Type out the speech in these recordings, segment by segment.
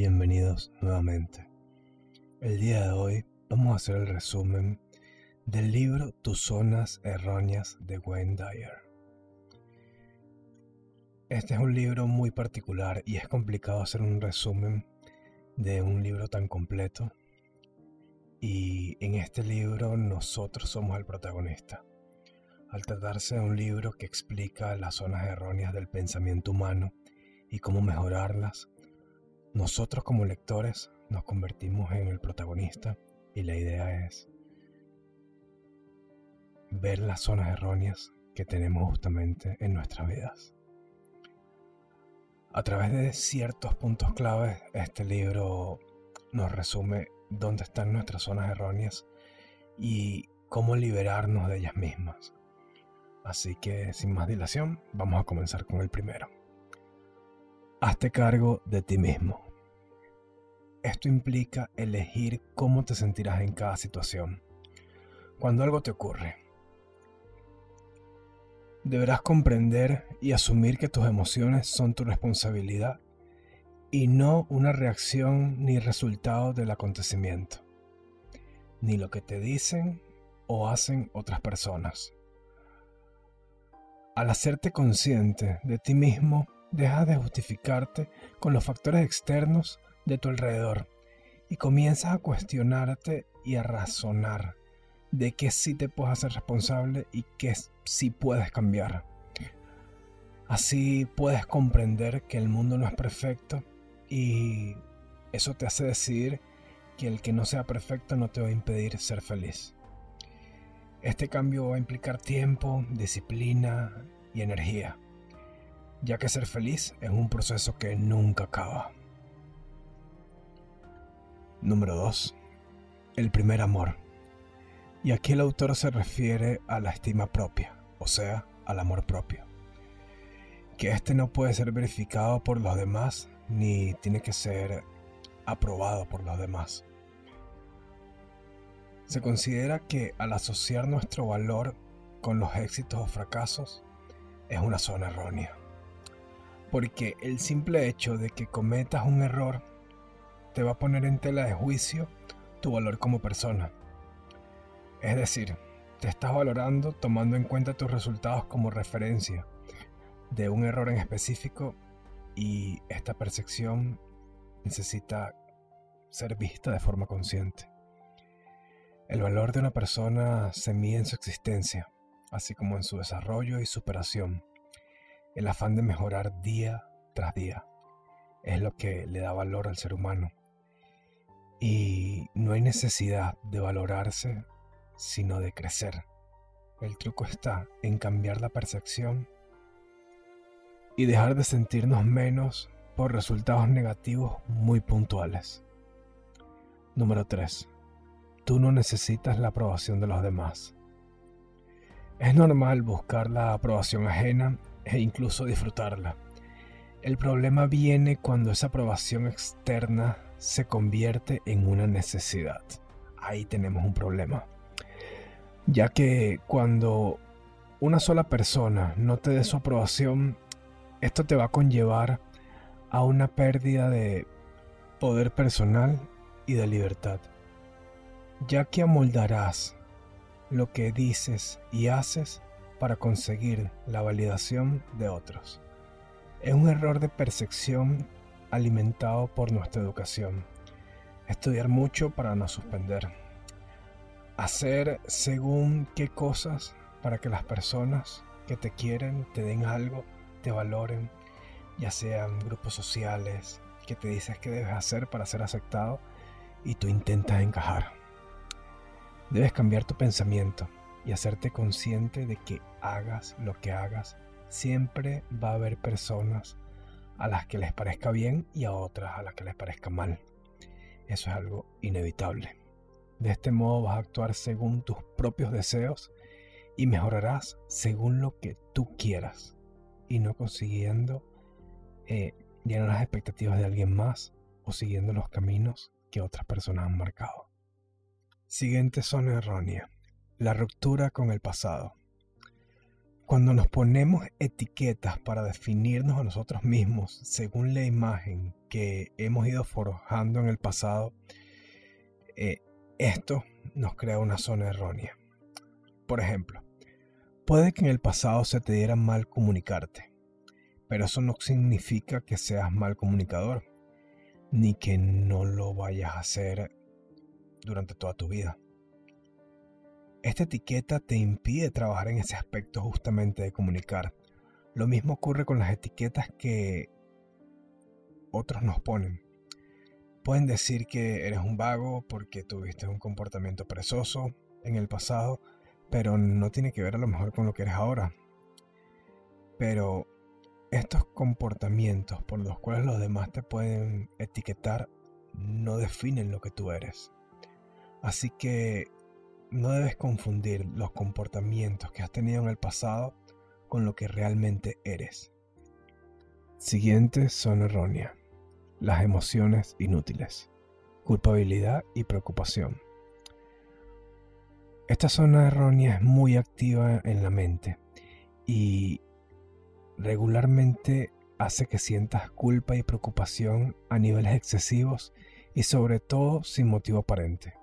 bienvenidos nuevamente. El día de hoy vamos a hacer el resumen del libro Tus zonas erróneas de Wayne Dyer. Este es un libro muy particular y es complicado hacer un resumen de un libro tan completo. Y en este libro nosotros somos el protagonista. Al tratarse de un libro que explica las zonas erróneas del pensamiento humano y cómo mejorarlas, nosotros como lectores nos convertimos en el protagonista y la idea es ver las zonas erróneas que tenemos justamente en nuestras vidas. A través de ciertos puntos claves, este libro nos resume dónde están nuestras zonas erróneas y cómo liberarnos de ellas mismas. Así que sin más dilación, vamos a comenzar con el primero. Hazte cargo de ti mismo. Esto implica elegir cómo te sentirás en cada situación. Cuando algo te ocurre, deberás comprender y asumir que tus emociones son tu responsabilidad y no una reacción ni resultado del acontecimiento, ni lo que te dicen o hacen otras personas. Al hacerte consciente de ti mismo, dejas de justificarte con los factores externos de tu alrededor y comienzas a cuestionarte y a razonar de qué sí te puedes hacer responsable y qué sí puedes cambiar. Así puedes comprender que el mundo no es perfecto y eso te hace decidir que el que no sea perfecto no te va a impedir ser feliz. Este cambio va a implicar tiempo, disciplina y energía, ya que ser feliz es un proceso que nunca acaba. Número 2. El primer amor. Y aquí el autor se refiere a la estima propia, o sea, al amor propio. Que este no puede ser verificado por los demás ni tiene que ser aprobado por los demás. Se considera que al asociar nuestro valor con los éxitos o fracasos es una zona errónea. Porque el simple hecho de que cometas un error te va a poner en tela de juicio tu valor como persona. Es decir, te estás valorando tomando en cuenta tus resultados como referencia de un error en específico y esta percepción necesita ser vista de forma consciente. El valor de una persona se mide en su existencia, así como en su desarrollo y superación. El afán de mejorar día tras día es lo que le da valor al ser humano. Y no hay necesidad de valorarse, sino de crecer. El truco está en cambiar la percepción y dejar de sentirnos menos por resultados negativos muy puntuales. Número 3 tú no necesitas la aprobación de los demás. Es normal buscar la aprobación ajena e incluso disfrutarla. El problema viene cuando esa aprobación externa se convierte en una necesidad. Ahí tenemos un problema. Ya que cuando una sola persona no te dé su aprobación, esto te va a conllevar a una pérdida de poder personal y de libertad ya que amoldarás lo que dices y haces para conseguir la validación de otros. Es un error de percepción alimentado por nuestra educación. Estudiar mucho para no suspender. Hacer según qué cosas para que las personas que te quieren te den algo, te valoren, ya sean grupos sociales que te dices que debes hacer para ser aceptado y tú intentas encajar. Debes cambiar tu pensamiento y hacerte consciente de que hagas lo que hagas, siempre va a haber personas a las que les parezca bien y a otras a las que les parezca mal. Eso es algo inevitable. De este modo vas a actuar según tus propios deseos y mejorarás según lo que tú quieras y no consiguiendo eh, llenar las expectativas de alguien más o siguiendo los caminos que otras personas han marcado. Siguiente zona errónea. La ruptura con el pasado. Cuando nos ponemos etiquetas para definirnos a nosotros mismos según la imagen que hemos ido forjando en el pasado, eh, esto nos crea una zona errónea. Por ejemplo, puede que en el pasado se te diera mal comunicarte, pero eso no significa que seas mal comunicador, ni que no lo vayas a hacer durante toda tu vida. Esta etiqueta te impide trabajar en ese aspecto justamente de comunicar. Lo mismo ocurre con las etiquetas que otros nos ponen. Pueden decir que eres un vago porque tuviste un comportamiento perezoso en el pasado, pero no tiene que ver a lo mejor con lo que eres ahora. Pero estos comportamientos por los cuales los demás te pueden etiquetar no definen lo que tú eres. Así que no debes confundir los comportamientos que has tenido en el pasado con lo que realmente eres. Siguientes son erróneas. Las emociones inútiles. Culpabilidad y preocupación. Esta zona errónea es muy activa en la mente y regularmente hace que sientas culpa y preocupación a niveles excesivos y sobre todo sin motivo aparente.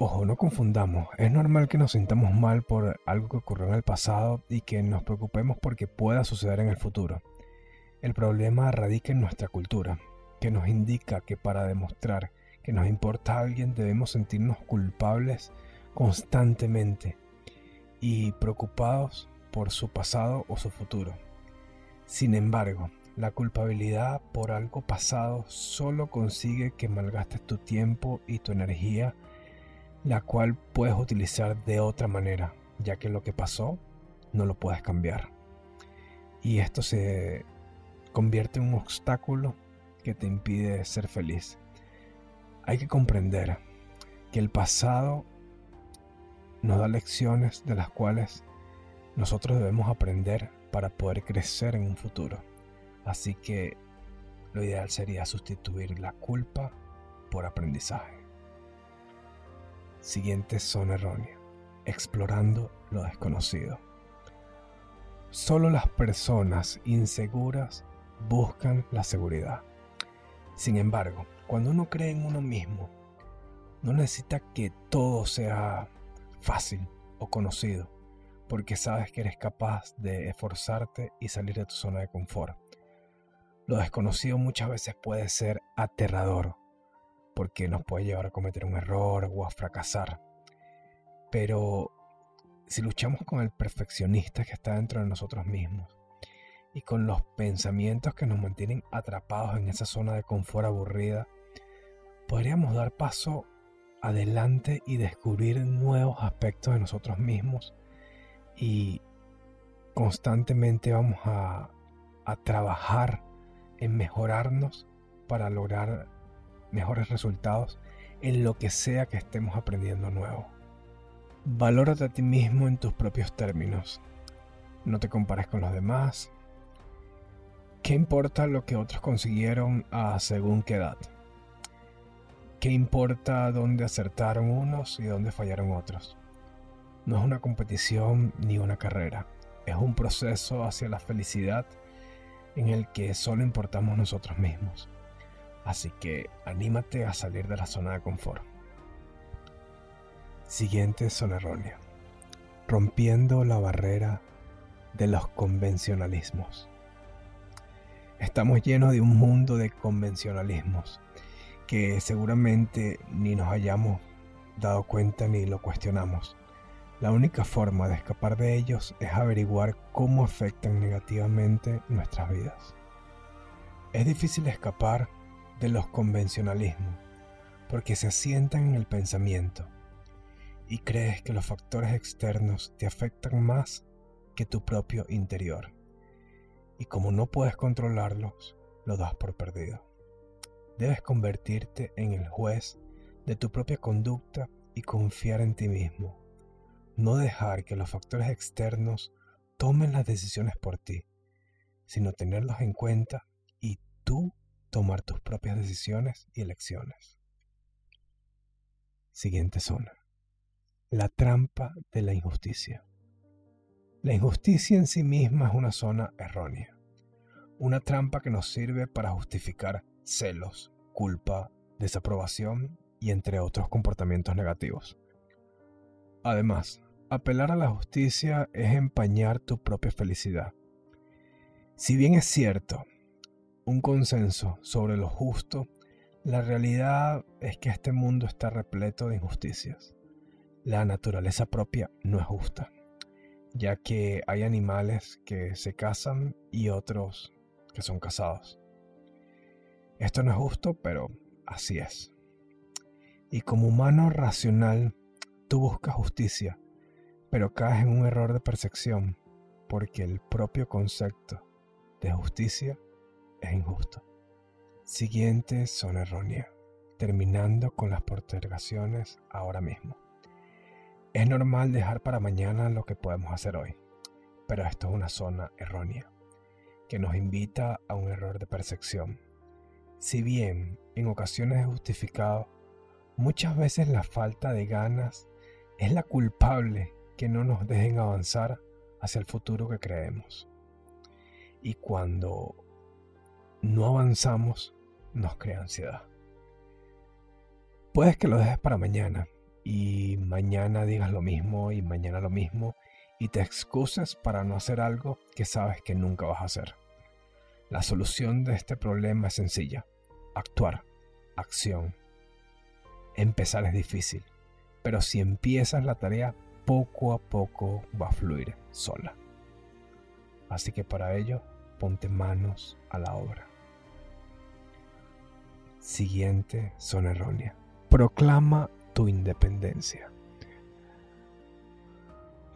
Ojo, no confundamos. Es normal que nos sintamos mal por algo que ocurrió en el pasado y que nos preocupemos porque pueda suceder en el futuro. El problema radica en nuestra cultura, que nos indica que para demostrar que nos importa a alguien debemos sentirnos culpables constantemente y preocupados por su pasado o su futuro. Sin embargo, la culpabilidad por algo pasado solo consigue que malgastes tu tiempo y tu energía la cual puedes utilizar de otra manera, ya que lo que pasó no lo puedes cambiar. Y esto se convierte en un obstáculo que te impide ser feliz. Hay que comprender que el pasado nos da lecciones de las cuales nosotros debemos aprender para poder crecer en un futuro. Así que lo ideal sería sustituir la culpa por aprendizaje. Siguiente zona errónea. Explorando lo desconocido. Solo las personas inseguras buscan la seguridad. Sin embargo, cuando uno cree en uno mismo, no necesita que todo sea fácil o conocido, porque sabes que eres capaz de esforzarte y salir de tu zona de confort. Lo desconocido muchas veces puede ser aterrador, porque nos puede llevar a cometer un error o a fracasar. Pero si luchamos con el perfeccionista que está dentro de nosotros mismos y con los pensamientos que nos mantienen atrapados en esa zona de confort aburrida, podríamos dar paso adelante y descubrir nuevos aspectos de nosotros mismos y constantemente vamos a, a trabajar en mejorarnos para lograr mejores resultados en lo que sea que estemos aprendiendo nuevo. Valórate a ti mismo en tus propios términos. No te compares con los demás. ¿Qué importa lo que otros consiguieron a según qué edad? ¿Qué importa dónde acertaron unos y dónde fallaron otros? No es una competición ni una carrera, es un proceso hacia la felicidad en el que solo importamos nosotros mismos. Así que anímate a salir de la zona de confort. Siguiente zona errónea. Rompiendo la barrera de los convencionalismos. Estamos llenos de un mundo de convencionalismos que seguramente ni nos hayamos dado cuenta ni lo cuestionamos. La única forma de escapar de ellos es averiguar cómo afectan negativamente nuestras vidas. Es difícil escapar de los convencionalismos, porque se asientan en el pensamiento y crees que los factores externos te afectan más que tu propio interior. Y como no puedes controlarlos, lo das por perdido. Debes convertirte en el juez de tu propia conducta y confiar en ti mismo. No dejar que los factores externos tomen las decisiones por ti, sino tenerlos en cuenta y tú tomar tus propias decisiones y elecciones. Siguiente zona. La trampa de la injusticia. La injusticia en sí misma es una zona errónea, una trampa que nos sirve para justificar celos, culpa, desaprobación y entre otros comportamientos negativos. Además, apelar a la justicia es empañar tu propia felicidad. Si bien es cierto, un consenso sobre lo justo, la realidad es que este mundo está repleto de injusticias. La naturaleza propia no es justa ya que hay animales que se casan y otros que son casados. Esto no es justo, pero así es. Y como humano racional, tú buscas justicia, pero caes en un error de percepción, porque el propio concepto de justicia es injusto. Siguientes son erróneas, terminando con las postergaciones ahora mismo. Es normal dejar para mañana lo que podemos hacer hoy, pero esto es una zona errónea, que nos invita a un error de percepción. Si bien en ocasiones es justificado, muchas veces la falta de ganas es la culpable que no nos dejen avanzar hacia el futuro que creemos. Y cuando no avanzamos, nos crea ansiedad. Puedes que lo dejes para mañana, y mañana digas lo mismo y mañana lo mismo y te excuses para no hacer algo que sabes que nunca vas a hacer. La solución de este problema es sencilla. Actuar. Acción. Empezar es difícil, pero si empiezas la tarea, poco a poco va a fluir sola. Así que para ello, ponte manos a la obra. Siguiente son errónea. Proclama independencia.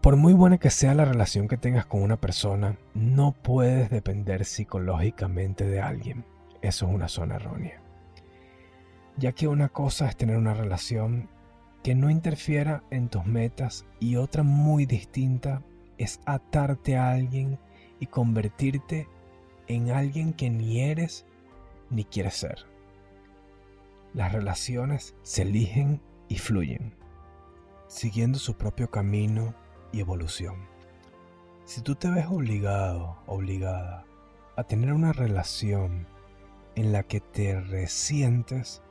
Por muy buena que sea la relación que tengas con una persona, no puedes depender psicológicamente de alguien. Eso es una zona errónea. Ya que una cosa es tener una relación que no interfiera en tus metas y otra muy distinta es atarte a alguien y convertirte en alguien que ni eres ni quieres ser. Las relaciones se eligen y fluyen, siguiendo su propio camino y evolución. Si tú te ves obligado, obligada a tener una relación en la que te resientes,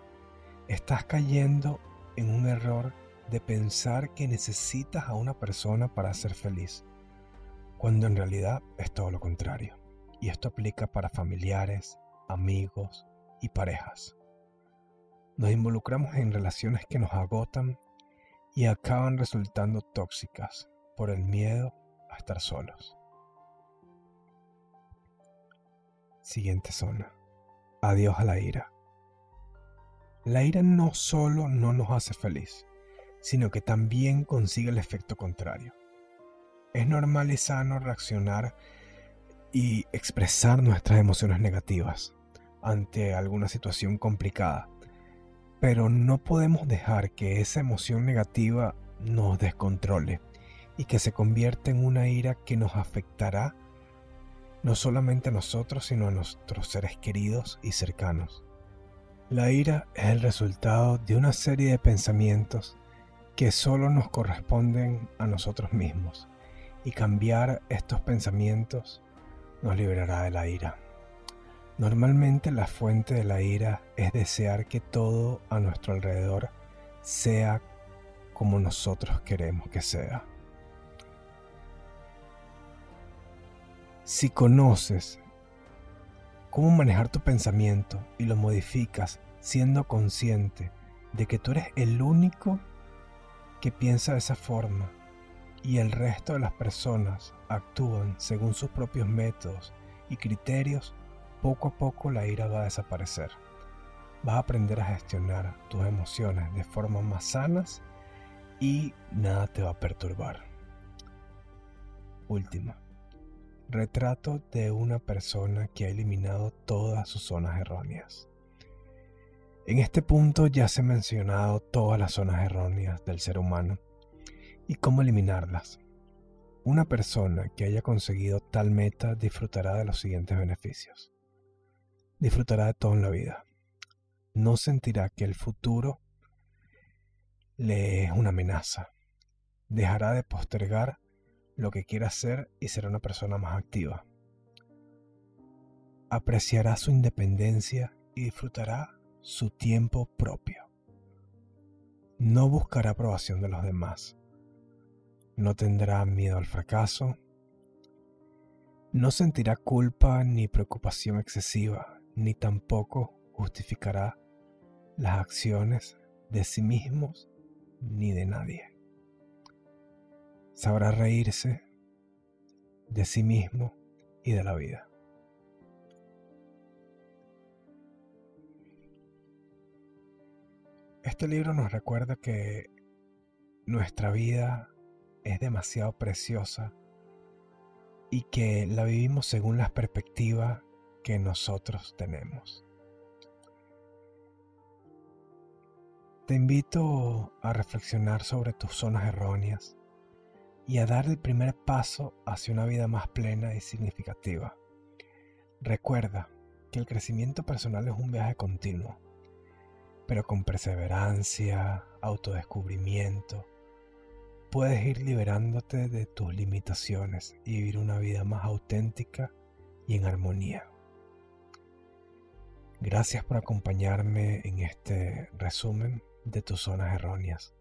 estás cayendo en un error de pensar que necesitas a una persona para ser feliz, cuando en realidad es todo lo contrario. Y esto aplica para familiares, amigos y parejas. Nos involucramos en relaciones que nos agotan y acaban resultando tóxicas por el miedo a estar solos. Siguiente zona. Adiós a la ira. La ira no solo no nos hace feliz, sino que también consigue el efecto contrario. Es normal y sano reaccionar y expresar nuestras emociones negativas ante alguna situación complicada, pero no podemos dejar que esa emoción negativa nos descontrole y que se convierta en una ira que nos afectará no solamente a nosotros, sino a nuestros seres queridos y cercanos. La ira es el resultado de una serie de pensamientos que solo nos corresponden a nosotros mismos y cambiar estos pensamientos nos liberará de la ira. Normalmente la fuente de la ira es desear que todo a nuestro alrededor sea como nosotros queremos que sea. Si conoces cómo manejar tu pensamiento y lo modificas siendo consciente de que tú eres el único que piensa de esa forma y el resto de las personas actúan según sus propios métodos y criterios, poco a poco la ira va a desaparecer. Vas a aprender a gestionar tus emociones de forma más sanas y nada te va a perturbar. Última. Retrato de una persona que ha eliminado todas sus zonas erróneas. En este punto ya se han mencionado todas las zonas erróneas del ser humano y cómo eliminarlas. Una persona que haya conseguido tal meta disfrutará de los siguientes beneficios disfrutará de todo en la vida. No sentirá que el futuro le es una amenaza. Dejará de postergar lo que quiere hacer y será una persona más activa. Apreciará su independencia y disfrutará su tiempo propio. No buscará aprobación de los demás. No tendrá miedo al fracaso. No sentirá culpa ni preocupación excesiva, ni tampoco justificará las acciones de sí mismos ni de nadie. Sabrá reírse de sí mismo y de la vida. Este libro nos recuerda que nuestra vida es demasiado preciosa y que la vivimos según las perspectivas que nosotros tenemos. Te invito a reflexionar sobre tus zonas erróneas y a dar el primer paso hacia una vida más plena y significativa. Recuerda que el crecimiento personal es un viaje continuo, pero con perseverancia, autodescubrimiento, puedes ir liberándote de tus limitaciones y vivir una vida más auténtica y en armonía. Gracias por acompañarme en este resumen de tus zonas erróneas.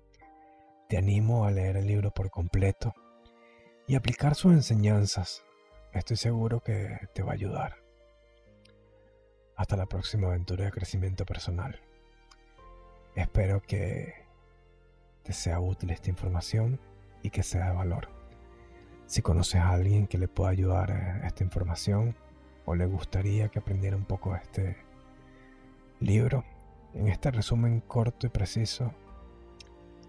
Te animo a leer el libro por completo y aplicar sus enseñanzas. Estoy seguro que te va a ayudar. Hasta la próxima aventura de crecimiento personal. Espero que te sea útil esta información y que sea de valor. Si conoces a alguien que le pueda ayudar a esta información o le gustaría que aprendiera un poco este libro, en este resumen corto y preciso,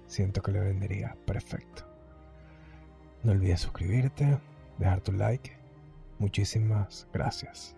siento que le vendría perfecto. No olvides suscribirte, dejar tu like. Muchísimas gracias.